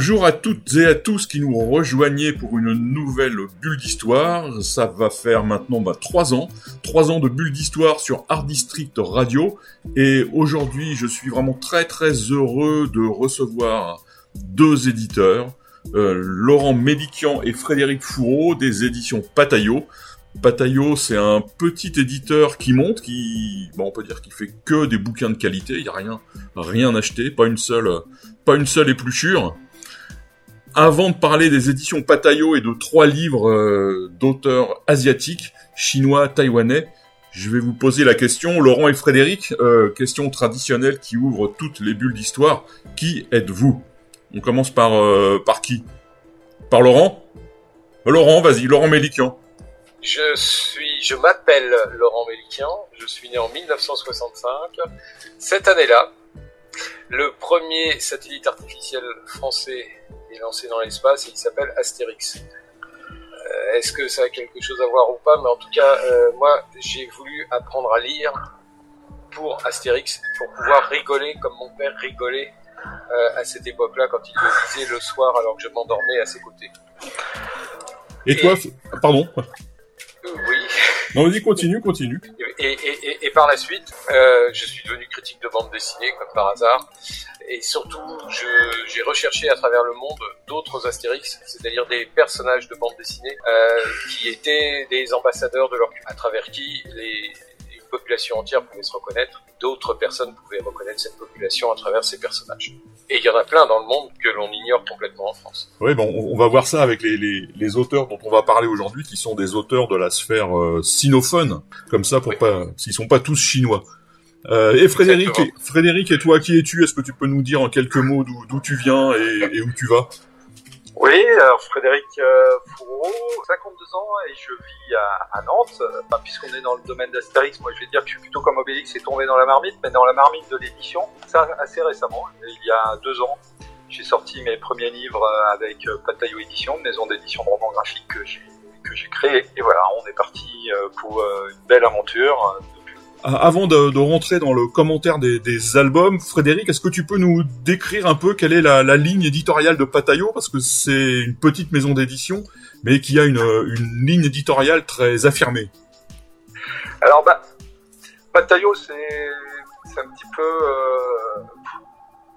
Bonjour à toutes et à tous qui nous rejoignez pour une nouvelle bulle d'histoire. Ça va faire maintenant bah, trois ans, trois ans de bulle d'histoire sur Art District Radio. Et aujourd'hui, je suis vraiment très très heureux de recevoir deux éditeurs, euh, Laurent Médikian et Frédéric Fourreau des éditions Pataillot. Pataillot, c'est un petit éditeur qui monte, qui, bon, on peut dire qu'il fait que des bouquins de qualité. Il y a rien, rien acheté, pas une seule, pas une seule épluchure avant de parler des éditions Patayo et de trois livres euh, d'auteurs asiatiques, chinois, taïwanais, je vais vous poser la question, Laurent et Frédéric, euh, question traditionnelle qui ouvre toutes les bulles d'histoire. Qui êtes-vous? On commence par euh, par qui? Par Laurent? Laurent, vas-y, Laurent Mélikian. Je suis, je m'appelle Laurent Mélikian, je suis né en 1965. Cette année-là, le premier satellite artificiel français est lancé dans l'espace et il s'appelle Astérix. Euh, Est-ce que ça a quelque chose à voir ou pas Mais en tout cas, euh, moi, j'ai voulu apprendre à lire pour Astérix, pour pouvoir rigoler comme mon père rigolait euh, à cette époque-là quand il le lisait le soir alors que je m'endormais à ses côtés. Et toi, pardon. Oui. Non, vas-y, continue, continue. Et, et, et, et par la suite, euh, je suis devenu critique de bande dessinée, comme par hasard. Et surtout, je- j'ai recherché à travers le monde d'autres Astérix, c'est-à-dire des personnages de bande dessinée euh, qui étaient des ambassadeurs de leur à travers qui les, population entière pouvait se reconnaître. D'autres personnes pouvaient reconnaître cette population à travers ces personnages. Et il y en a plein dans le monde que l'on ignore complètement en France. Oui, bon, on va voir ça avec les, les, les auteurs dont on va parler aujourd'hui, qui sont des auteurs de la sphère euh, sinophone, comme ça, pour Oui. pas, s'ils sont pas tous chinois. Euh, et Frédéric, et, Frédéric, et toi, qui es-tu? Est-ce que tu peux nous dire en quelques mots d'où d'où tu viens et, et où tu vas? Oui, alors Frédéric euh, Fourreau, 52 ans et je vis à, Nantes. Puisqu'on est dans le domaine d'Astérix, moi je vais dire que je suis plutôt comme Obélix et tombé dans la marmite, mais dans la marmite de l'édition, ça assez récemment, il y a deux ans. J'ai sorti mes premiers livres euh, avec euh, Pataillot Édition, maison d'édition de romans graphiques que j'ai créé. Et voilà, on est parti pour une belle aventure. Avant de, de rentrer dans le commentaire des, des albums, Frédéric, est-ce que tu peux nous décrire un peu quelle est la, la ligne éditoriale de Patayo Parce que c'est une petite maison d'édition, mais qui a une, une ligne éditoriale très affirmée. Alors, bah, c'est c'est un petit peu. euh,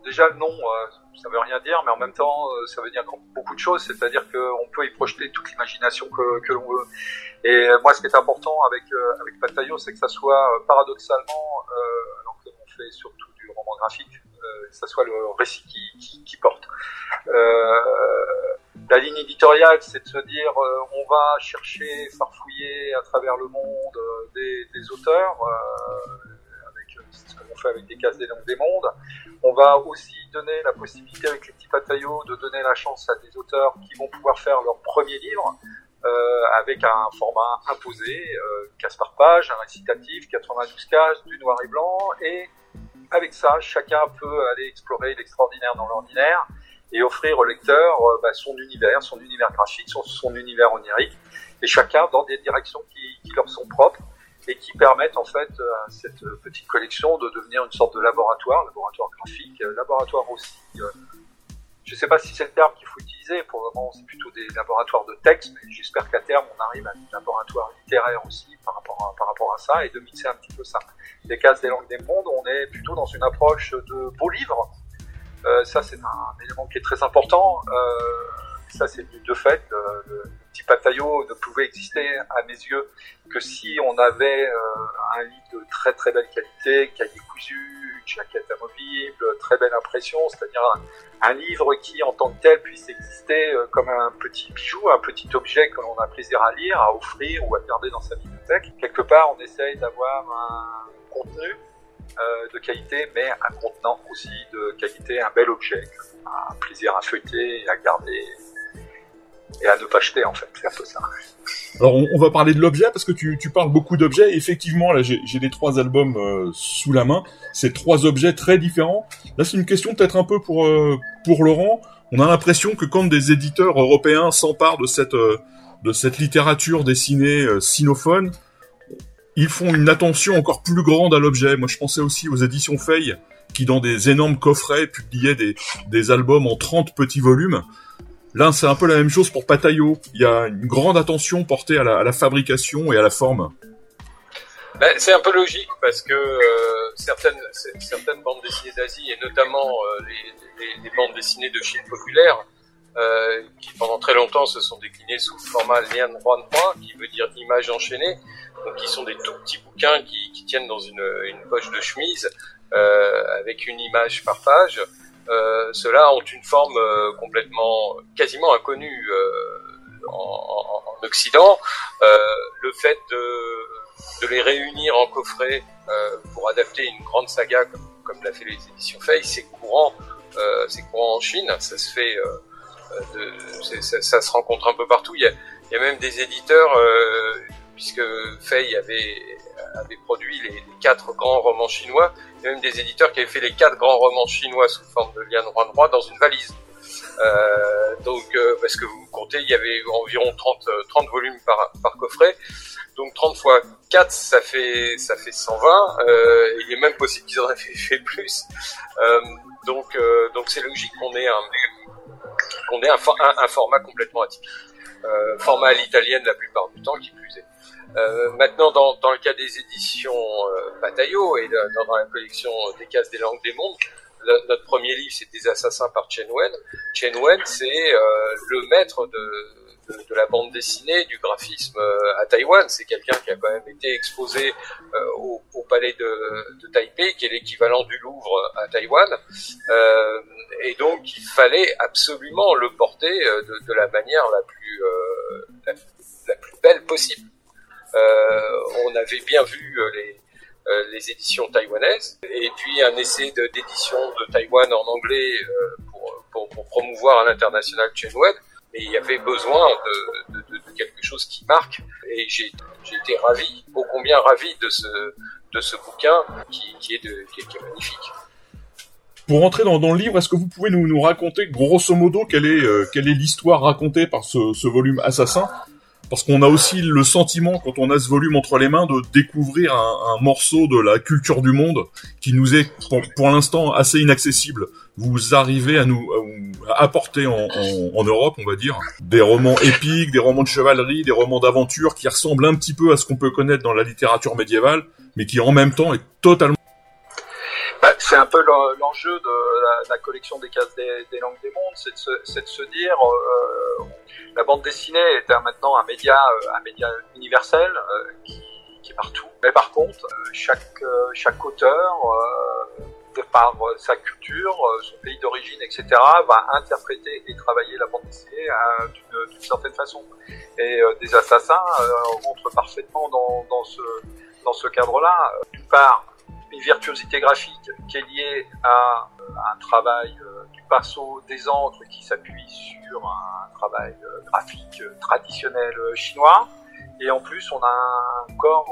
déjà, le nom, euh, ça veut rien dire, mais en même temps, euh, ça veut dire beaucoup de choses. C'est-à-dire qu'on peut y projeter toute l'imagination que, que l'on veut. Et moi, ce qui est important avec, euh, avec Bataillot, c'est que ça soit euh, paradoxalement, euh, alors que l'on fait surtout du roman graphique, euh, que ça soit le récit qui, qui, qui porte. Euh, la ligne éditoriale, c'est de se dire, euh, on va chercher, farfouiller à travers le monde des, des auteurs, avec ce que l'on fait avec des cases des langues des mondes. On va aussi donner la possibilité avec les petits pataillots de donner la chance à des auteurs qui vont pouvoir faire leur premier livre euh, avec un format imposé, euh, case par page, un récitatif, 92 cases, du noir et blanc, et avec ça, chacun peut aller explorer l'extraordinaire dans l'ordinaire et offrir au lecteur euh, bah, son univers, son univers graphique, son, son univers onirique, et chacun dans des directions qui, qui leur sont propres et qui permettent en fait euh, à cette petite collection de devenir une sorte de laboratoire, laboratoire graphique, euh, laboratoire aussi. euh, je ne sais pas si c'est le terme qu'il faut utiliser. Pour le moment, c'est plutôt des laboratoires de texte, mais j'espère qu'à terme, on arrive à un laboratoire littéraire aussi par rapport à, par rapport à ça et de mixer un petit peu ça. Les cases des langues des mondes, on est plutôt dans une approche de beaux livres. Euh, ça, c'est un élément qui est très important. Euh, ça, c'est de fait. Le, le petit pataillot ne pouvait exister à mes yeux que si on avait euh, un livre de très très belle qualité, cahier cousu, une jaquette amovible, très belle impression, c'est-à-dire un, un livre qui, en tant que tel, puisse exister euh, comme un petit bijou, un petit objet que l'on a plaisir à lire, à offrir ou à garder dans sa bibliothèque. Quelque part, on essaye d'avoir un contenu euh, de qualité, mais un contenant aussi de qualité, un bel objet, un plaisir à feuilleter et à garder. Et à ne pas jeter en fait. C'est un peu ça. Alors on, va parler de l'objet parce que tu, parles beaucoup d'objets. Effectivement, là j'ai les trois albums euh, sous la main. C'est trois objets très différents. Là c'est une question peut-être un peu pour euh, pour Laurent. On a l'impression que quand des éditeurs européens s'emparent de cette euh, de cette littérature dessinée sinophone, ils font une attention encore plus grande à l'objet. Moi je pensais aussi aux éditions Fay qui dans des énormes coffrets publiaient des, des albums en 30 petits volumes. Là, c'est un peu la même chose pour Patayo. Il y a une grande attention portée à la, fabrication et à la forme. Ben, c'est un peu logique parce que euh, certaines, bandes dessinées d'Asie et notamment euh, les, bandes dessinées de Chine populaire, euh, qui pendant très longtemps se sont déclinées sous le format Lian Huan qui veut dire image enchaînée, donc qui sont des tout petits bouquins qui, tiennent dans une poche de chemise avec une image par page. Euh, ceux-là ont une forme euh, complètement, quasiment inconnue euh, en, en, Occident. le fait de, de, les réunir en coffret pour adapter une grande saga comme, comme l'a fait les éditions Fay, c'est courant, c'est courant en Chine. Ça se fait, de, ça, ça, se rencontre un peu partout. Il y a, il y a même des éditeurs, puisque Fay avait avait produit les, quatre grands romans chinois. A même des éditeurs qui avaient fait les quatre grands romans chinois sous forme de Lian Roi dans une valise. Euh, donc, euh, parce que vous comptez, il y avait environ 30, 30 euh, volumes par, par coffret. Donc 30 fois 4, ça fait ça fait 120. Euh, il est même possible qu'ils en aient fait, plus. Euh, donc euh, donc c'est logique qu'on ait un qu'on ait un, un, format complètement atypique. format à l'italienne la plupart du temps, qui plus est. Euh, maintenant, dans, dans, le cas des éditions euh, Bataillot et dans, la collection des cases des langues des mondes, notre premier livre, c'est Des assassins par Chen Wen. Chen Wen, c'est euh, le maître de, de, de, la bande dessinée, du graphisme euh, à Taïwan. C'est quelqu'un qui a quand même été exposé euh, au, au, palais de, Taipei, qui est l'équivalent du Louvre à Taïwan. et donc, il fallait absolument le porter de, la manière la plus, la plus belle possible. Euh, on avait bien vu euh, les, euh, les éditions taïwanaises, et puis un essai d'édition de, Taïwan en anglais pour, pour, pour, promouvoir à l'international Web mais il y avait besoin de, de, de, quelque chose qui marque, et j'ai été ravi, ô combien ravi de ce, de ce bouquin qui, qui, est, de, qui, est, magnifique. Pour rentrer dans, dans le livre, est-ce que vous pouvez nous, nous raconter grosso modo quelle est l'histoire racontée par ce, ce volume Assassin? Parce qu'on a aussi le sentiment, quand on a ce volume entre les mains, de découvrir un, morceau de la culture du monde qui nous est, pour, l'instant, assez inaccessible. Vous arrivez à nous apporter en, Europe, on va dire, des romans épiques, des romans de chevalerie, des romans d'aventure qui ressemblent un petit peu à ce qu'on peut connaître dans la littérature médiévale, mais qui en même temps est totalement bah, c'est un peu l'enjeu de la, collection des cases des, langues des mondes, c'est de, se dire, euh, la bande dessinée est maintenant un média, euh, un média universel euh, qui, est partout. Mais par contre, euh, chaque, chaque auteur, de par sa culture, son pays d'origine, etc., va interpréter et travailler la bande dessinée d'une certaine façon. Et des assassins rentrent parfaitement dans, dans ce, dans ce cadre-là. D'une part, une virtuosité graphique qui est liée à, un travail du pinceau des encres qui s'appuie sur un travail euh, graphique euh, traditionnel euh, chinois. Et en plus, on a un corps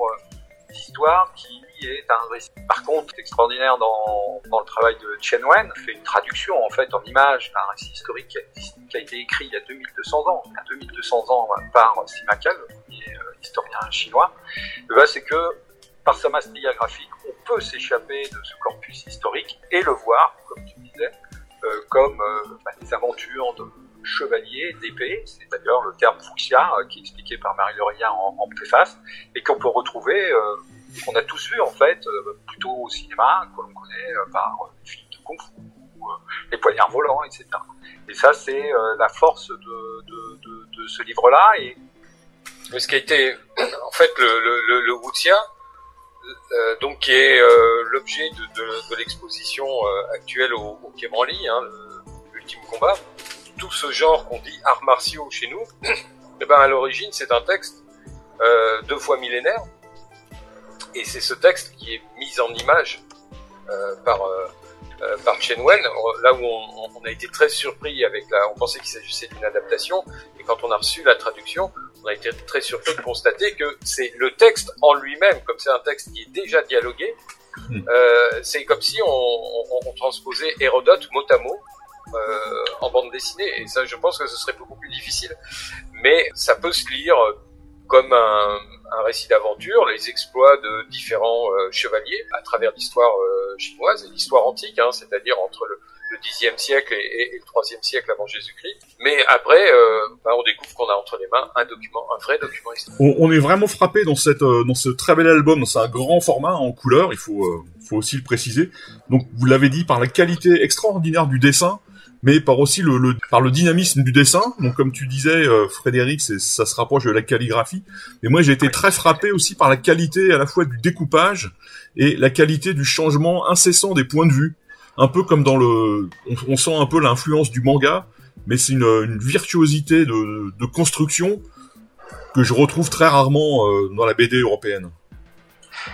d'histoire qui est un récit. Par contre, extraordinaire dans, dans le travail de Chen Wen, fait une traduction en fait en image d'un récit historique qui a, été écrit il y a 2200 ans, il y a 2200 ans par Sima Kal, le premier historien chinois. C'est que par sa mastilla graphique, on peut s'échapper de ce corpus historique et le voir, comme tu disais, euh, comme euh, bah, des aventures de chevaliers, d'épée, c'est d'ailleurs le terme fuxia euh, qui est expliqué par Marie-Laurien en, en, préface, et qu'on peut retrouver, qu'on a tous vu en fait, plutôt au cinéma, que l'on connaît par les films de kung fu, les poignards volants, etc. Et ça, c'est la force de, ce livre-là. Et ce qui a été, en fait, le, le, le, wuxia, euh, donc qui est euh, l'objet de, de, de l'exposition euh, actuelle au, au Quai hein, l'ultime combat. Tout ce genre qu'on dit arts martiaux chez nous, eh ben à l'origine c'est un texte deux fois millénaire, et c'est ce texte qui est mis en image par euh, par Chen Wen, là où on, a été très surpris avec la, on pensait qu'il s'agissait d'une adaptation, et quand on a reçu la traduction, on a été très surpris de constater que c'est le texte en lui-même, comme c'est un texte qui est déjà dialogué, hmm. euh, c'est comme si on, on, transposait Hérodote mot à mot euh, en bande dessinée, et ça, je pense que ce serait beaucoup plus difficile, mais ça peut se lire comme un, récit d'aventure, les exploits de différents euh, chevaliers à travers l'histoire euh, chinoise et l'histoire antique, hein, c'est-à-dire entre le, le Xe siècle et, le IIIe siècle avant Jésus-Christ. Mais après, euh, bah, on découvre qu'on a entre les mains un document, un vrai document historique. On, est vraiment frappé dans ce très bel album. C'est un grand format en couleur. Il faut aussi le préciser. Donc, vous l'avez dit, par la qualité extraordinaire du dessin, mais par aussi le, le, par le dynamisme du dessin. Donc comme tu disais, euh, Frédéric, ça se rapproche de la calligraphie. Et moi, j'ai été très frappé aussi par la qualité à la fois du découpage et la qualité du changement incessant des points de vue. Un peu comme dans le, on, sent un peu l'influence du manga, mais c'est une, une, virtuosité de, de, construction que je retrouve très rarement euh, dans la BD européenne.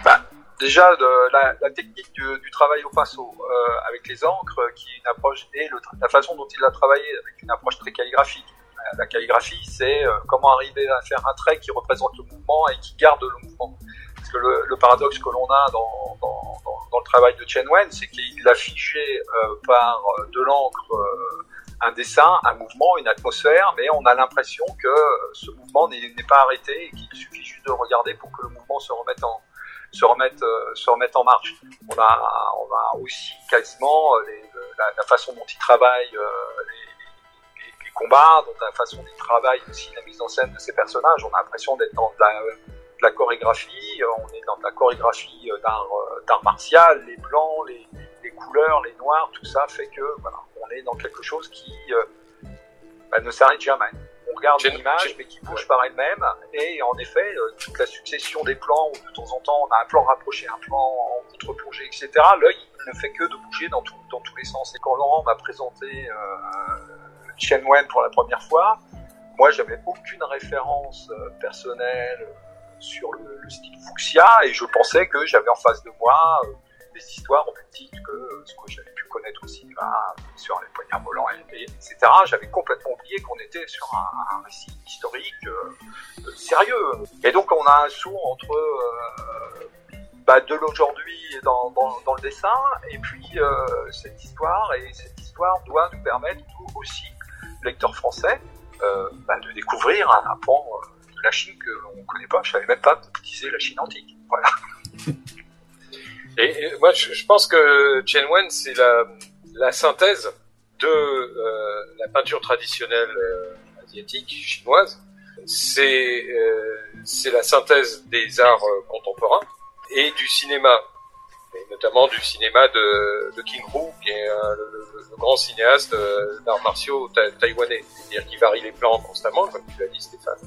Bah, déjà de la, la technique du, du, travail au pinceau euh, avec les encres, qui est une approche et le, la façon dont il a travaillé avec une approche très calligraphique. La calligraphie, c'est euh, comment arriver à faire un trait qui représente le mouvement et qui garde le mouvement. Parce que le, le paradoxe que l'on a dans, dans, dans, le travail de Chen Wen, c'est qu'il a figé euh, par de l'encre un dessin, un mouvement, une atmosphère, mais on a l'impression que ce mouvement n'est pas arrêté et qu'il suffit juste de regarder pour que le mouvement se remette en, se remettre, euh, se en marche. On a, on a aussi quasiment euh, la, façon dont ils travaillent euh, les, combats, dont la façon dont ils travaillent aussi la mise en scène de ces personnages. On a l'impression d'être dans de la, la, chorégraphie, on est dans de la chorégraphie d'art martial, les blancs, les, les, couleurs, les noirs, tout ça fait que voilà, on est dans quelque chose qui bah, ne s'arrête jamais on regarde une image mais qui bouge par elle-même et en effet euh, toute la succession des plans où de temps en temps on a un plan rapproché, un plan en contre-plongée, etc. L'œil ne fait que de bouger dans, dans tous les sens. Et quand Laurent m'a présenté euh, Chen Wen pour la première fois, moi j'avais aucune référence euh, personnelle euh, sur le, le, style fuchsia et je pensais que j'avais en face de moi des histoires au même titre que ce que j'avais connaître aussi bah, sur les poignards volants, etc. J'avais complètement oublié qu'on était sur un, récit historique euh, sérieux. Et donc on a un saut entre euh, bah, de l'aujourd'hui dans, dans, le dessin et puis euh, cette histoire. Et cette histoire doit nous permettre nous aussi, lecteurs français, euh, bah, de découvrir un, pan de la Chine qu'on ne connaît pas. Je savais même pas qu'on disait la Chine antique. Voilà. Et, moi, je, pense que Chen Wen, c'est la, la, synthèse de euh, la peinture traditionnelle euh, asiatique, chinoise. C'est euh, c'est la synthèse des arts euh, contemporains et du cinéma, et notamment du cinéma de, de King Hu, qui est le, le, grand cinéaste d'arts martiaux taïwanais, c'est-à-dire qui varie les plans constamment, comme tu l'as dit, Stéphane.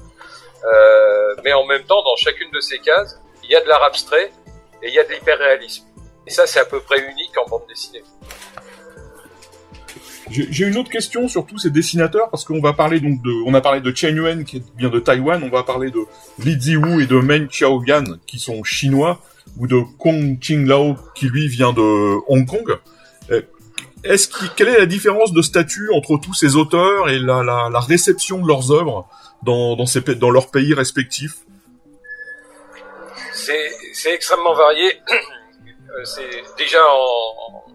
mais en même temps, dans chacune de ces cases, il y a de l'art abstrait et il y a de l'hyperréalisme. Et ça, c'est à peu près unique en bande dessinée. J'ai une autre question sur tous ces dessinateurs parce qu'on va parler donc de, on a parlé de Chen Yuan qui vient de Taïwan, on va parler de Li Ziwu et de Meng Xiaogan qui sont chinois ou de Kong Qinglao qui lui vient de Hong Kong. Euh, est-ce quelle est la différence de statut entre tous ces auteurs et la, la, la réception de leurs œuvres dans, dans, ces, dans leurs pays respectifs? C'est extrêmement varié. Euh, c'est déjà en,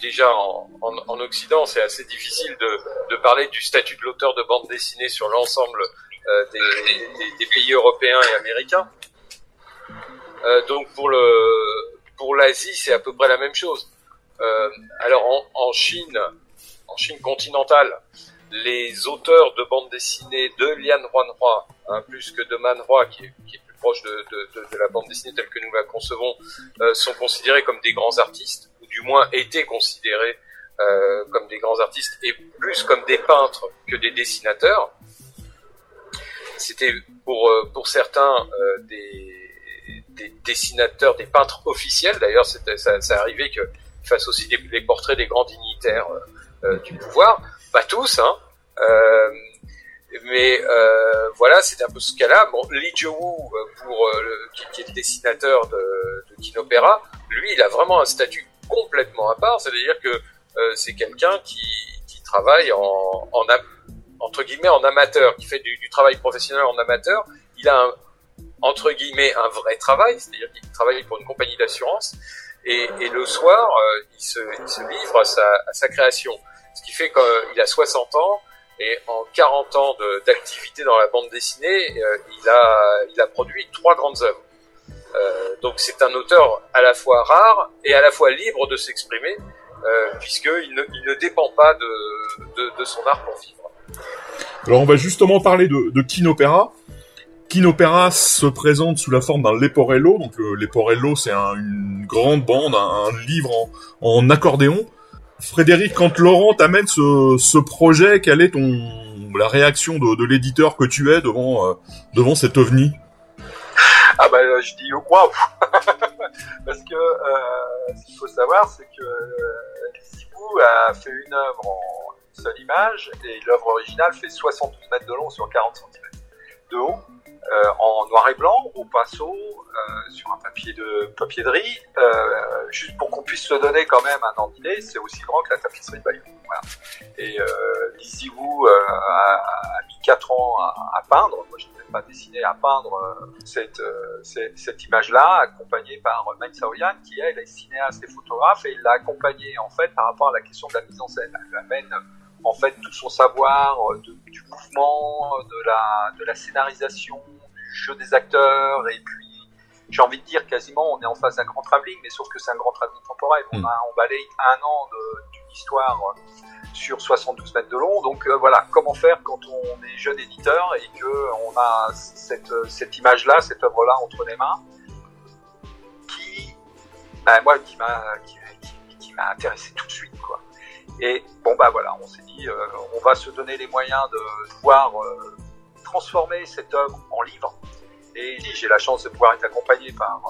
déjà en, en, Occident, c'est assez difficile de, parler du statut de l'auteur de bande dessinée sur l'ensemble euh, des, pays européens et américains. Euh, donc pour le pour l'Asie, c'est à peu près la même chose. Alors en, Chine, en Chine continentale, les auteurs de bande dessinée de Lian Huanhua, hein, plus que de Manhua, qui est, qui est proches de, la bande dessinée telle que nous la concevons euh, sont considérés comme des grands artistes, ou du moins étaient considérés euh, comme des grands artistes, et plus comme des peintres que des dessinateurs. C'était pour, euh, pour certains des, des, dessinateurs, des peintres officiels. D'ailleurs, ça, arrivait qu'ils fassent aussi des, des, portraits des grands dignitaires du pouvoir. Pas tous, hein. Mais euh, voilà, c'est un peu ce cas-là. Bon, Lee Jo euh, pour euh, qui, est le dessinateur de, de Kinopéra, lui, il a vraiment un statut complètement à part, c'est-à-dire que euh, c'est quelqu'un qui, qui travaille en, en entre guillemets en amateur, qui fait du, du, travail professionnel en amateur. Il a un, entre guillemets un vrai travail, c'est-à-dire qu'il travaille pour une compagnie d'assurance et, et, le soir euh, il, se, il, se, livre à sa, à sa création. Ce qui fait qu'il a 60 ans et en 40 ans d'activité dans la bande dessinée, euh, il, a, produit trois grandes œuvres. Euh, donc c'est un auteur à la fois rare et à la fois libre de s'exprimer, euh, puisqu'il ne, dépend pas de, son art pour vivre. Alors on va justement parler de, de Kinopéra. Kinopéra se présente sous la forme d'un Leporello. Donc le Leporello, c'est un, une grande bande, un, livre en, accordéon. Frédéric, quand Laurent t'amène ce, ce, projet, quelle est ton la réaction de, l'éditeur que tu es devant euh, devant cet ovni? Ah bah je dis waouh Parce que euh, ce qu'il faut savoir, c'est que euh, Zibou a fait une œuvre en une seule image et l'œuvre originale fait 72 mètres de long sur 40 cm de haut. Euh, en noir et blanc, au pinceau, euh, sur un papier de papier de riz, euh, juste pour qu'on puisse se donner quand même un ordre d'idée, c'est aussi grand que la tapisserie de Bayeux. Voilà. Et euh, Lizzie Wu euh, a, a, mis 4 ans à, à peindre. Moi, je n'ai pas dessiné à peindre euh, cette, euh, cette, cette image-là, accompagnée par Maï Saoyan, qui elle est cinéaste et photographe, et il l'a accompagnée en fait par rapport à la question de la mise en scène. Elle amène en fait tout son savoir de, du mouvement, de la, de la scénarisation, du jeu des acteurs, et puis j'ai envie de dire quasiment on est en face d'un grand travelling, mais sauf que c'est un grand travelling temporel. On, a, on balaye un an d'une histoire sur 72 mètres de long. Donc euh, voilà, comment faire quand on est jeune éditeur et que on a cette, cette image-là, cette œuvre-là entre les mains, qui, bah, moi, qui m'a qui, qui, qui m'a intéressé tout de suite, quoi. Et bon bah voilà, on s'est dit, euh, on va se donner les moyens de pouvoir euh, transformer cette œuvre en livre. Et j'ai la chance de pouvoir être accompagné par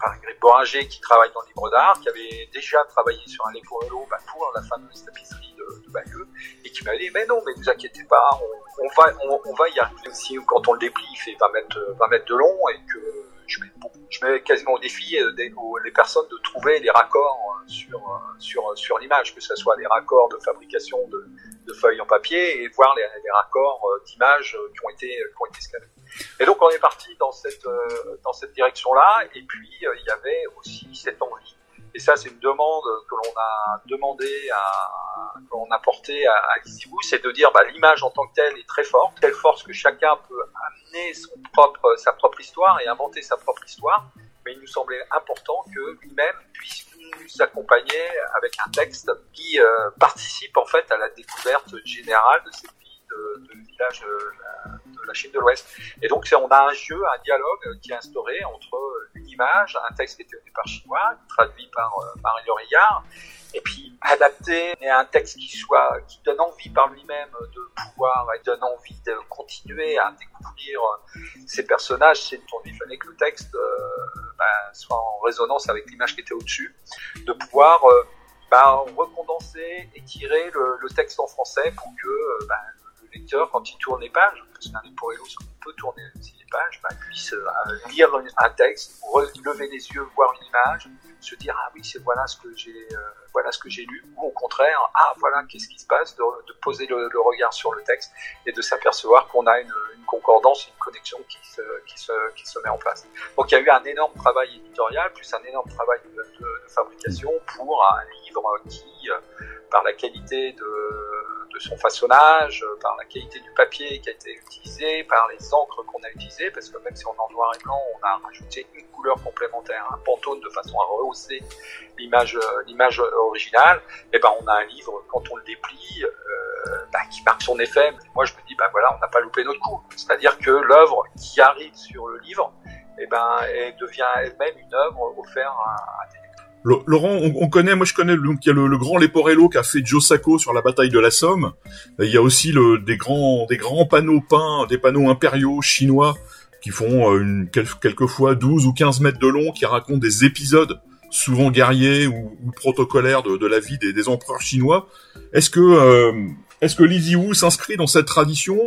par Ingrid Boringer qui travaille dans le livre d'art, qui avait déjà travaillé sur un Leporello bah, pour la fameuse tapisserie de, Bayeux, et qui m'a dit mais non, mais ne vous inquiétez pas, on, va on, va y arriver. aussi quand on le déplie, il fait 20 mètres, 20 mètres de long et que je mets, quasiment au défi des, aux, les personnes de trouver les raccords sur sur sur l'image, que ce soit les raccords de fabrication de, de feuilles en papier et voir les, les raccords d'images qui ont été qui été scannés. Et donc on est parti dans cette euh, dans cette direction-là. Et puis euh, il y avait aussi cette envie. Et ça, c'est une demande que l'on a demandé à qu'on a porté à, à c'est de dire bah, l'image en tant que telle est très forte, telle force que chacun peut amener son propre sa propre histoire et inventer sa propre histoire. Mais il nous semblait important que lui-même puisse nous accompagner avec un texte qui euh, participe en fait à la découverte générale de cette vie de, de village euh, de la Chine de l'Ouest. Et donc on a un jeu, un dialogue qui est instauré entre un texte qui était au départ chinois, traduit par euh, Marie Laurillard, et puis adapté à un texte qui soit qui donne envie par lui-même de pouvoir et donne envie de continuer à découvrir ces personnages c'est il fallait que le texte euh, ben, soit en résonance avec l'image qui était au-dessus de pouvoir euh, ben, recondenser et tirer le, texte en français pour que le lecteur quand il tourne les pages parce qu'un Leporello on peut tourner aussi les pages ben, puisse euh, lire un texte lever les yeux voir une image se dire ah oui c'est voilà ce que j'ai euh, voilà ce que j'ai lu ou au contraire ah voilà qu'est-ce qui se passe de, poser le, regard sur le texte et de s'apercevoir qu'on a une, concordance une connexion qui se, qui se qui se met en place. Donc il y a eu un énorme travail éditorial plus un énorme travail de fabrication pour un livre qui euh, par la qualité de, de, son façonnage, par la qualité du papier qui a été utilisé, par les encres qu'on a utilisées, parce que même si on est en noir et blanc, on a rajouté une couleur complémentaire, un pantone de façon à rehausser l'image, l'image originale. Et ben on a un livre quand on le déplie euh, bah, qui marque son effet. Moi je me dis ben voilà, on n'a pas loupé notre coup. C'est-à-dire que l'œuvre qui arrive sur le livre, et ben elle devient elle-même une œuvre offerte à, à des Laurent, on, on, connaît, moi je connais, donc il y a le, grand Leporello qui a fait Joe Sacco sur la bataille de la Somme. Il y a aussi le, des grands, des grands panneaux peints, des panneaux impériaux chinois qui font euh, une, quelquefois 12 ou 15 mètres de long, qui racontent des épisodes souvent guerriers ou, protocolaires de, la vie des, empereurs chinois. Est-ce que euh, est-ce que Lizzie Wu s'inscrit dans cette tradition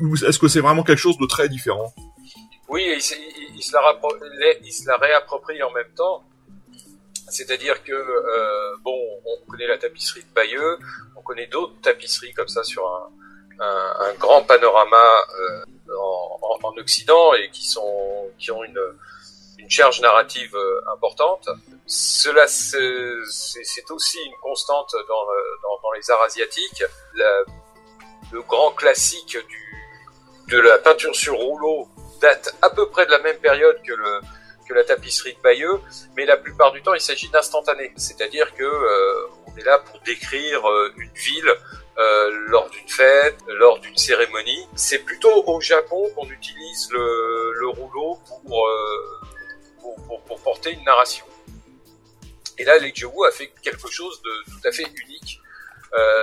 ou, est-ce que c'est vraiment quelque chose de très différent? Oui, il, la il, se la réapproprie en même temps C'est-à-dire que, euh, bon, on connaît la tapisserie de Bayeux, on connaît d'autres tapisseries comme ça sur un, grand panorama euh, en, en, en, Occident et qui sont qui ont une, charge narrative euh, importante. Cela, c'est aussi une constante dans, les arts asiatiques. Le grand classique de la peinture sur rouleau date à peu près de la même période que le la tapisserie de Bayeux, mais la plupart du temps il s'agit d'instantané, c'est-à-dire que euh, on est là pour décrire euh, une ville euh, lors d'une fête, lors d'une cérémonie. C'est plutôt au Japon qu'on utilise le, le, rouleau pour, pour, porter une narration. Et là, Lee a fait quelque chose de tout à fait unique.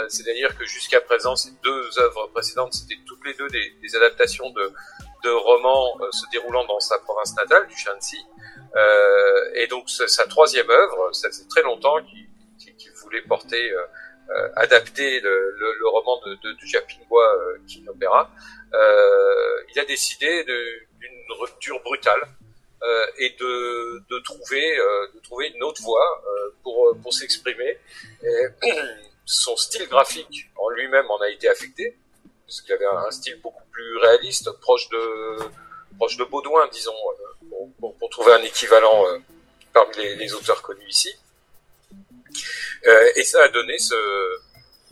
C'est-à-dire que jusqu'à présent, ces deux œuvres précédentes, c'était toutes les deux des, adaptations de, de romans se déroulant dans sa province natale, du Shanxi. Euh, et donc, sa troisième œuvre, ça faisait très longtemps qu'il qu voulait porter euh, adapter le, le, le, roman de, de, Japingua euh, King Opera, euh, il a décidé d'une rupture brutale euh, et de, de trouver de trouver une autre voie pour pour s'exprimer. Son style graphique en lui-même en a été affecté parce qu'il avait un style beaucoup plus réaliste, proche de proche de Baudouin, disons, pour, trouver un équivalent parmi les, les auteurs connus ici. Euh, et ça a donné ce,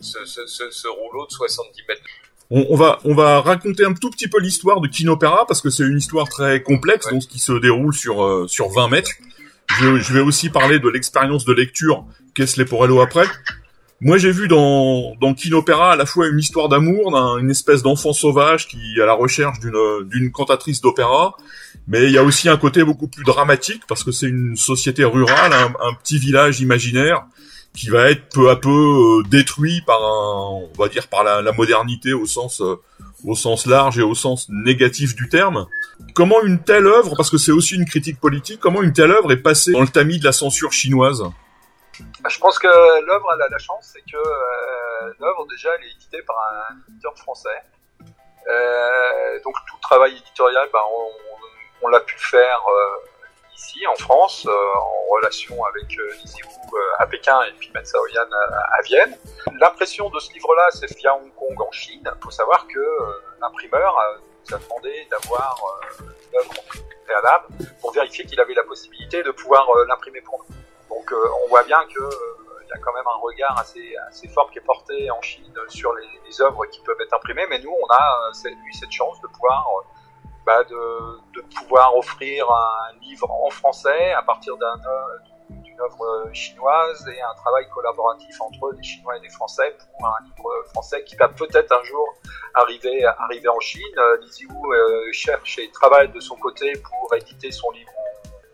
ce, ce, ce, rouleau de 70 mètres. On, on, va, on va raconter un tout petit peu l'histoire de Kinopéra parce que c'est une histoire très complexe, ouais. donc qui se déroule sur, euh, sur 20 mètres. Je, je, vais aussi parler de l'expérience de lecture qu'est-ce Leporello après. Moi, j'ai vu dans, dans Kinopéra à la fois une histoire d'amour d'une espèce d'enfant sauvage qui est à la recherche d'une, d'une cantatrice d'opéra, mais il y a aussi un côté beaucoup plus dramatique parce que c'est une société rurale, un, petit village imaginaire qui va être peu à peu euh, détruit par un, on va dire par la, la modernité au sens euh, au sens large et au sens négatif du terme. Comment une telle œuvre, parce que c'est aussi une critique politique, comment une telle œuvre est passée dans le tamis de la censure chinoise? Je pense que l'œuvre a la chance, c'est que euh, l'œuvre déjà est éditée par un éditeur français. Euh, donc tout travail éditorial, ben, on, l'a pu faire ici en France, euh, en relation avec euh, Wu à Pékin et puis Mensao Yan à, Vienne. L'impression de ce livre-là, c'est via Hong Kong en Chine. Il faut savoir que euh, l'imprimeur nous a demandé d'avoir l'œuvre préalable pour vérifier qu'il avait la possibilité de pouvoir l'imprimer pour nous. Donc on voit bien que il y a quand même un regard assez, assez fort qui est porté en Chine sur les, œuvres qui peuvent être imprimées, mais nous, on a eu cette chance de pouvoir bah, de, pouvoir offrir un livre en français à partir d'une œuvre chinoise et un travail collaboratif entre les Chinois et les Français pour un livre français qui va peut-être un jour arriver, en Chine. Euh, cherche et travaille de son côté pour éditer son livre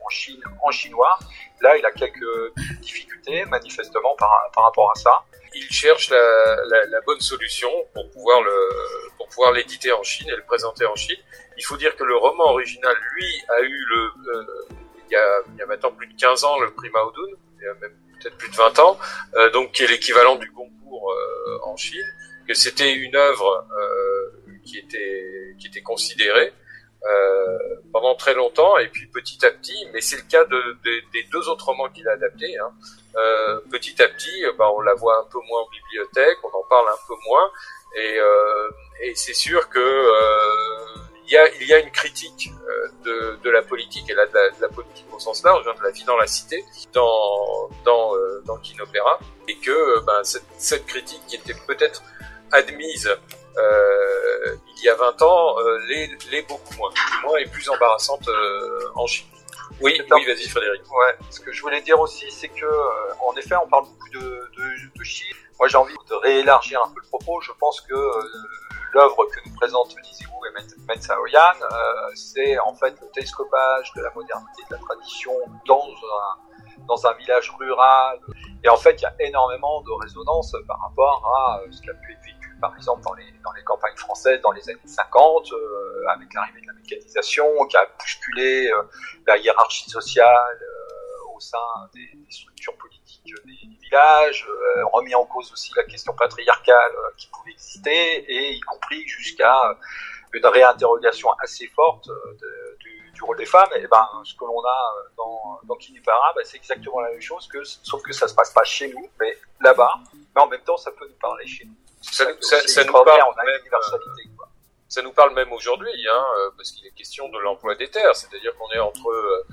en, Chine en chinois. Là, il a quelques difficultés manifestement par, rapport à ça il cherche la, bonne solution pour pouvoir l'éditer en Chine et le présenter en Chine. Il faut dire que le roman original, lui, a eu le euh, il, y a, maintenant plus de 15 ans le prix Maodun, il y a même peut-être plus de 20 ans, euh, donc qui est l'équivalent du concours euh, en Chine, que c'était une œuvre euh, qui était considérée euh, pendant très longtemps et puis petit à petit, mais c'est le cas de, de, des deux autres romans qu'il a adaptés. Hein. Euh, petit à petit, bah, on la voit un peu moins en bibliothèque, on en parle un peu moins, et, euh, et c'est sûr que euh, il y a, y a une critique euh, de, de la politique et là de la, de la, politique au sens large, hein, de la vie dans la cité, dans dans euh, dans Kinopéra, et que ben, cette, cette critique qui était peut-être admise euh, il y a 20 ans, euh, les, les beaucoup moins, moins et plus embarrassante euh, en Chine. Oui, oui, vas-y Frédéric. Ouais, ce que je voulais dire aussi, c'est que, euh, en effet, on parle beaucoup de, de, de Chine. Moi, j'ai envie de réélargir un peu le propos. Je pense que euh, l'œuvre que nous présente Lizzy Wu et Men Saoyan, euh, c'est en fait le télescopage de la modernité, de la tradition dans un, dans un village rural. Et en fait, il y a énormément de résonance par rapport à ce qui a pu être vécu par exemple dans les, dans les campagnes françaises dans les années 50, euh, avec l'arrivée de la mécanisation qui a bousculé euh, la hiérarchie sociale euh, au sein des, des, structures politiques des, des villages, euh, remis en cause aussi la question patriarcale euh, qui pouvait exister, et y compris jusqu'à une réinterrogation assez forte de, du, rôle des femmes, et ben ce que l'on a dans, dans Kinipara, ben, c'est exactement la même chose, que, sauf que ça se passe pas chez nous, mais là-bas, mais en même temps ça peut nous parler chez nous. Ça, ça, ça, nous parle même, ça nous parle même aujourd'hui, hein, parce qu'il est question de l'emploi des terres, c'est-à-dire qu'on est entre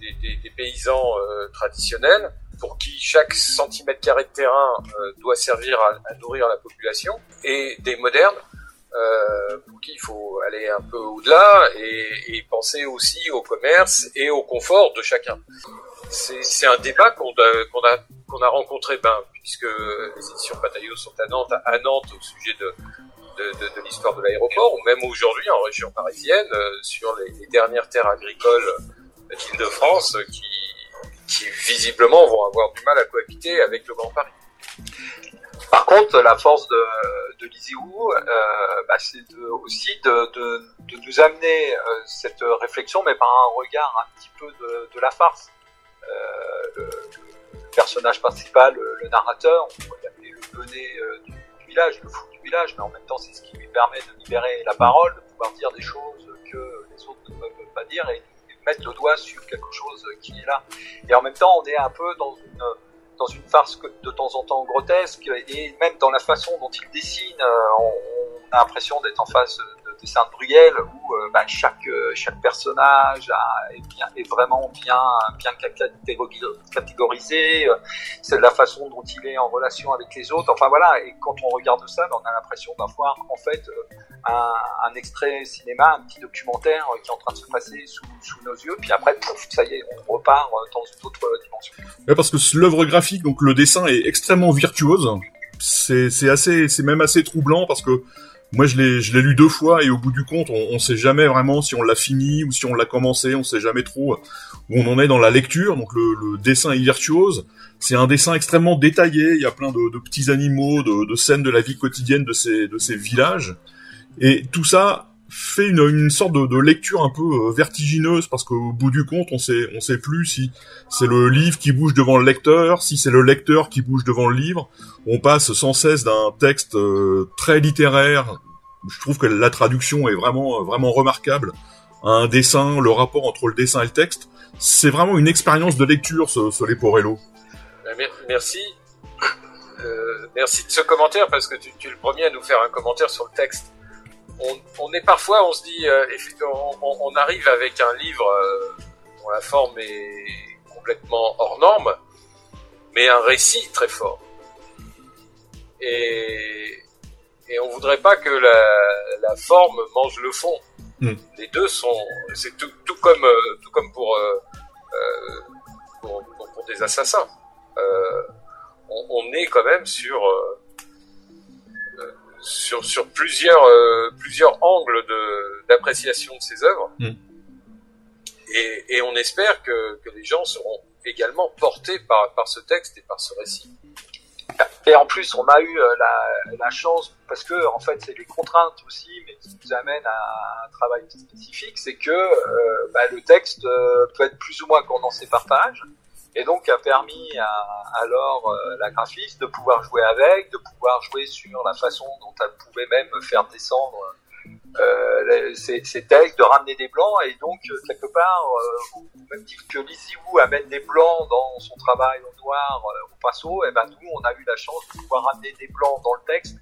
des, des, des paysans traditionnels pour qui chaque centimètre carré de terrain euh, doit servir à, à, nourrir la population, et des modernes euh, pour qui il faut aller un peu au-delà et, et, penser aussi au commerce et au confort de chacun. C'est un débat qu'on a, qu'on a, qu'on a rencontré, ben, puisque les éditions Bataillot sont à Nantes, à Nantes au sujet de, de, de, de l'histoire de l'aéroport, ou même aujourd'hui en région parisienne, euh, sur les, les, dernières terres agricoles d'Île-de-France qui, qui visiblement vont avoir du mal à cohabiter avec le Grand Paris. Par contre, la force de, de euh, bah, c'est aussi de, de, de, nous amener euh, cette réflexion, mais par un regard un petit peu de, la farce. Euh, le, le, personnage principal, le, narrateur, on pourrait l'appeler le bonnet euh, du, du, village, le fou du village, mais en même temps, c'est ce qui lui permet de libérer la parole, de pouvoir dire des choses que les autres ne peuvent pas dire et mettre le doigt sur quelque chose qui est là. Et en même temps, on est un peu dans une dans une farce de temps en temps grotesque et même dans la façon dont il dessine, euh, on, a l'impression d'être en face de dessin de Bruel où euh, bah, chaque euh, chaque personnage est, vraiment bien bien catégorisé. C'est la façon dont il est en relation avec les autres. Enfin voilà. Et quand on regarde ça, bah, on a l'impression d'avoir en fait un, extrait cinéma, un petit documentaire qui est en train de se passer sous, nos yeux. Puis après, pouf, ça y est, on repart dans une autre dimension. Ouais, parce que l'œuvre graphique, donc le dessin est extrêmement virtuose. C'est assez, c'est même assez troublant parce que moi, je l'ai, je l'ai lu deux fois et au bout du compte, on, on sait jamais vraiment si on l'a fini ou si on l'a commencé. On sait jamais trop où on en est dans la lecture. Donc le, dessin est virtuose. C'est un dessin extrêmement détaillé. Il y a plein de, petits animaux, de, scènes de la vie quotidienne de ces villages. Et tout ça fait une, une sorte de, de, lecture un peu euh, vertigineuse parce qu'au bout du compte, on sait, on sait plus si c'est le livre qui bouge devant le lecteur, si c'est le lecteur qui bouge devant le livre. On passe sans cesse d'un texte euh, très littéraire. Je trouve que la traduction est vraiment, vraiment remarquable. Un dessin, le rapport entre le dessin et le texte, c'est vraiment une expérience de lecture, ce, ce Leporello. Ben, merci. Euh, merci de ce commentaire parce que tu, tu es le premier à nous faire un commentaire sur le texte on, on, est parfois, on se dit, euh, on, on, arrive avec un livre euh, dont la forme est complètement hors norme, mais un récit très fort. Et, et on voudrait pas que la, la forme mange le fond. Mm. Les deux sont, c'est tout, tout, comme, euh, tout comme pour, euh, euh, pour, pour, pour, des assassins. On, on, est quand même sur sur, sur plusieurs, euh, plusieurs angles d'appréciation de, de, ces œuvres. Mm. Et, et, on espère que, que, les gens seront également portés par, par ce texte et par ce récit. Et en plus, on a eu euh, la, la chance, parce que en fait, c'est les contraintes aussi, mais qui nous amènent à un travail spécifique, c'est que euh, bah, le texte peut être plus ou moins condensé par page et donc a permis à, alors euh, la graphiste de pouvoir jouer avec, de pouvoir jouer sur la façon dont elle pouvait même faire descendre euh, ces, textes, de ramener des blancs. Et donc euh, quelque part, euh, même titre que Lizzie Wu amène des blancs dans son travail au noir, euh, au pinceau, et ben nous on a eu la chance de pouvoir ramener des blancs dans le texte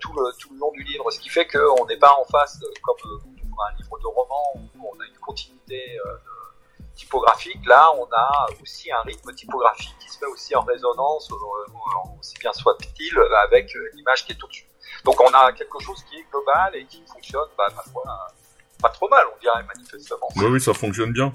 tout le tout le long du livre, ce qui fait qu'on n'est pas en face comme un livre de roman où on a une continuité typographique, là, on a aussi un rythme typographique qui se fait aussi en résonance, euh, aussi bien soit-il, avec euh, l'image qui est au-dessus. Donc on a quelque chose qui est global et qui fonctionne, bah, pas trop mal, on dirait manifestement. Oui, oui, ça fonctionne bien.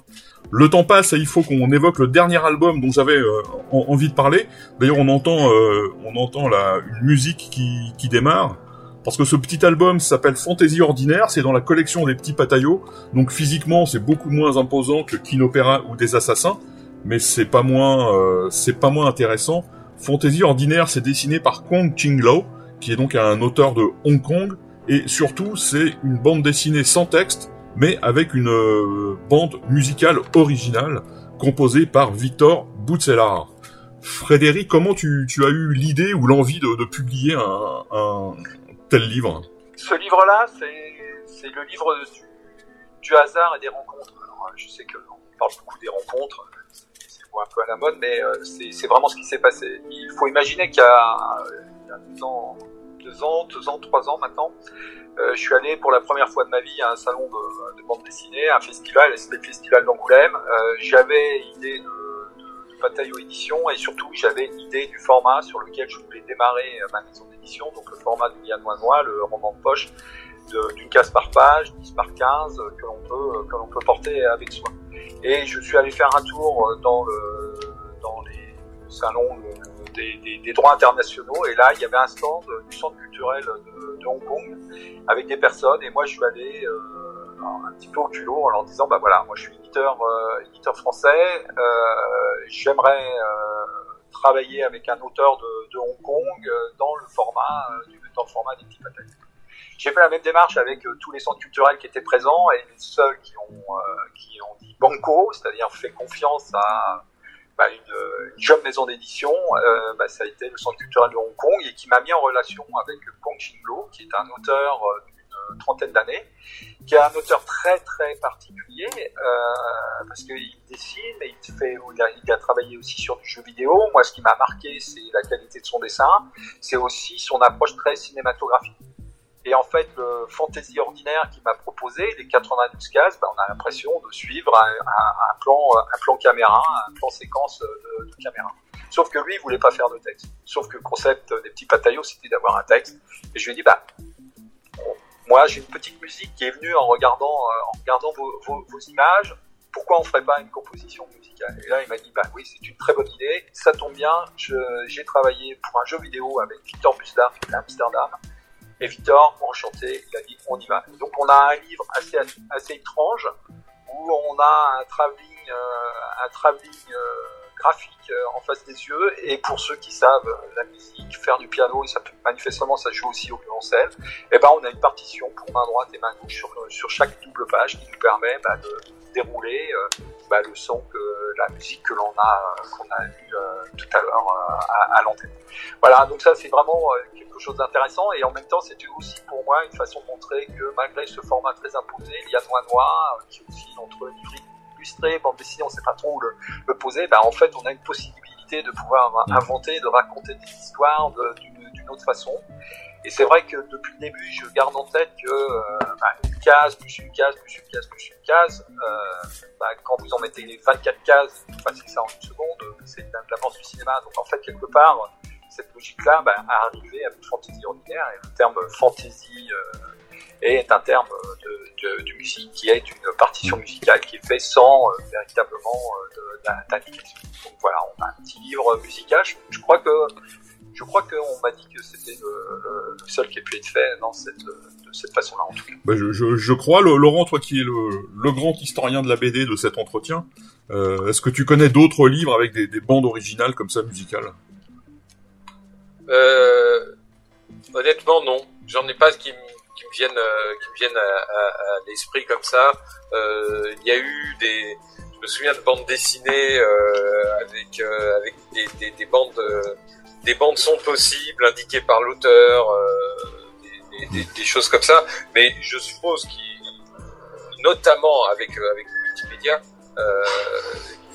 Le temps passe et il faut qu'on évoque le dernier album dont j'avais euh, envie de parler. D'ailleurs, on entend, euh, on entend la une musique qui démarre parce que ce petit album s'appelle Fantaisie ordinaire, c'est dans la collection des petits pataillots, donc physiquement c'est beaucoup moins imposant que King Opera ou des Assassins, mais c'est pas moins, euh, c'est pas moins intéressant. Fantaisie ordinaire, c'est dessiné par Kong Ching Lao, qui est donc un auteur de Hong Kong, et surtout c'est une bande dessinée sans texte, mais avec une euh, bande musicale originale composée par Victor Boutselard. Frédéric, comment tu, tu as eu l'idée ou l'envie de, de publier un, un, livre Ce livre-là, c'est le livre du du hasard et des rencontres. Alors, je sais qu'on parle beaucoup des rencontres, c'est un peu à la mode, mais c'est vraiment ce qui s'est passé. Il faut imaginer qu'il y a, a deux ans, deux ans, deux ans, trois ans maintenant, euh, je suis allé pour la première fois de ma vie à un salon de, de bande dessinée, un festival, c'était le festival d'Angoulême. Euh, j'avais de, de Bataillot Édition et surtout j'avais l'idée du format sur lequel je voulais démarrer ma maison d'édition, donc le format de Yann Moinois, le roman de poche d'une case par page, 10 par 15, que l'on peut, l'on peut porter avec soi. Et je suis allé faire un tour dans le, dans les salons des, droits internationaux et là il y avait un stand du centre culturel de, Hong Kong avec des personnes et moi je suis allé euh, un petit peu au culot en leur disant bah voilà moi je suis éditeur euh, éditeur français euh, j'aimerais euh, travailler avec un auteur de, Hong Kong dans le format du dans le format des petits j'ai fait la même démarche avec tous les centres culturels qui étaient présents et les seuls qui ont qui ont dit banco c'est-à-dire fait confiance à bah, une, une, jeune maison d'édition, bah, ça a été le Centre culturel de Hong Kong et qui m'a mis en relation avec Kong Ching-lo, qui est un auteur trentaine d'années, qui est un auteur très très particulier euh, parce qu'il dessine et il fait, il a, il a, travaillé aussi sur du jeu vidéo. Moi, ce qui m'a marqué, c'est la qualité de son dessin, c'est aussi son approche très cinématographique. Et en fait, le fantasy ordinaire qu'il m'a proposé, les 92 cases, ben, on a l'impression de suivre un, plan, un plan caméra, un plan séquence de, caméra. Sauf que lui, il voulait pas faire de texte. Sauf que le concept des petits pataillots, c'était d'avoir un texte. Et je lui ai dit, bah, moi, j'ai une petite musique qui est venue en regardant, euh, en regardant vos, vos, images. Pourquoi on ferait pas une composition musicale? Et là, il m'a dit, bah oui, c'est une très bonne idée. Ça tombe bien. J'ai travaillé pour un jeu vidéo avec Victor Busdar d'Amsterdam. Et Victor, enchanté, il a dit on y va. Donc on a un livre assez assez étrange où on a un travelling euh, un euh, euh, en face des yeux et pour ceux qui savent la musique, faire du piano et ça manifestement ça joue aussi au violoncelle. Et ben on a une partition pour main droite et main gauche sur sur chaque double page qui nous permet bah, de dérouler bah, le son que la musique que l'on a qu'on a vu tout à l'heure à, à l'antenne. Voilà, donc ça c'est vraiment quelque chose d'intéressant et en même temps c'était aussi pour moi une façon de montrer que malgré ce format très imposé, il y a Noir qui aussi entre livre illustré, bande dessinée, on ne sait pas trop où le, le poser, bah, en fait on a une possibilité de pouvoir inventer, de raconter des histoires d'une autre façon. Et c'est vrai que depuis le début, je garde en tête que euh, bah, une case, plus une case, plus une case, plus une case, euh, bah, quand vous en mettez 24 cases, vous passez ça en une seconde, c'est de l'avance du cinéma. Donc en fait, quelque part, cette logique-là bah, à arriver à une fantaisie ordinaire. Et le terme fantaisie euh, est un terme de, de, de, musique qui est une partition musicale qui est faite sans euh, véritablement euh, d'indication. Donc voilà, on a un petit livre musical. Je, je crois que je crois qu'on m'a dit que c'était le, le, seul qui ait pu être fait dans cette, de cette façon-là, en tout cas. Bah je, je, je, crois, le, Laurent, toi qui es le, le, grand historien de la BD de cet entretien, euh, est-ce que tu connais d'autres livres avec des, des bandes originales comme ça musicales? Euh, honnêtement, non. J'en ai pas qui, qui me viennent, euh, qui me viennent à, à, à l'esprit comme ça. Euh, il y a eu des, je me souviens de bandes dessinées euh, avec avec des, des, des bandes, des bandes sont possibles indiquées par l'auteur, des, des, choses comme ça. Mais je suppose qu'il, notamment avec avec Wikipédia,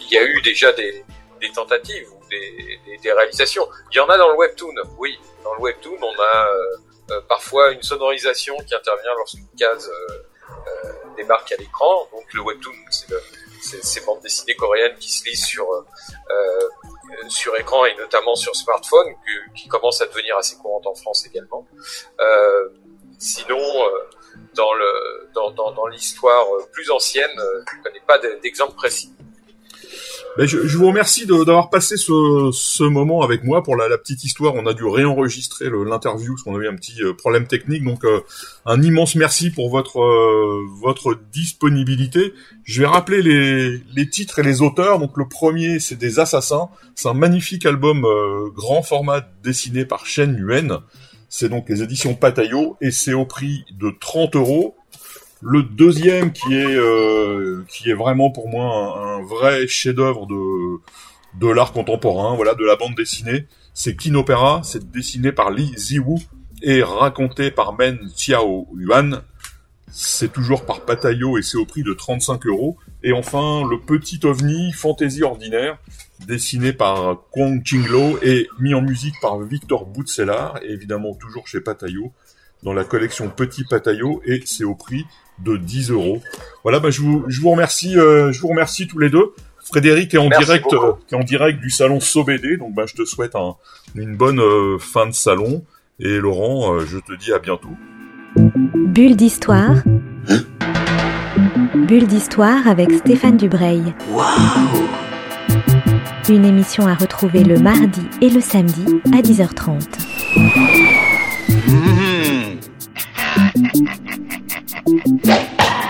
il y a eu déjà des, des tentatives des, des, des, réalisations. Il y en a dans le webtoon, oui. Dans le webtoon, on a parfois une sonorisation qui intervient lorsqu'une case euh, débarque à l'écran. Donc le webtoon, c'est ces bandes dessinées coréennes qui se lisent sur sur écran et notamment sur smartphone, qui, qui commencent à devenir assez courantes en France également. sinon, dans le dans, dans, dans l'histoire plus ancienne, je connais pas d'exemple précis. Ben je, je, vous remercie d'avoir passé ce, ce, moment avec moi pour la, la, petite histoire. On a dû réenregistrer l'interview parce qu'on a eu un petit euh, problème technique. Donc euh, un immense merci pour votre euh, votre disponibilité. Je vais rappeler les, les, titres et les auteurs. Donc le premier c'est des assassins. C'est un magnifique album euh, grand format dessiné par Shen Yuen. C'est donc les éditions Patayo et c'est au prix de 30 euros. Le deuxième qui est euh, qui est vraiment pour moi un, vrai chef-d'œuvre de de l'art contemporain, voilà, de la bande dessinée, c'est Kinopéra, c'est dessiné par Li Ziwu et raconté par Men Xiao Yuan. c'est toujours par Patayo et c'est au prix de 35 euros. Et enfin, le petit ovni Fantaisie ordinaire, dessiné par Kwang Chinglo et mis en musique par Victor Boutsellar, évidemment toujours chez Patayo, dans la collection Petit Patayo, et c'est au prix de 10 euros. Voilà, bah, je, vous, je vous remercie, euh, je vous remercie tous les deux. Frédéric est en direct, euh, est en direct du salon Sobédé, donc bah, je te souhaite un, une bonne euh, fin de salon. Et Laurent, euh, je te dis à bientôt. Bulle d'histoire. Bulle d'histoire avec Stéphane Dubreuil. Une émission à retrouver le mardi et le samedi à 10h30. Mmh. Thank you.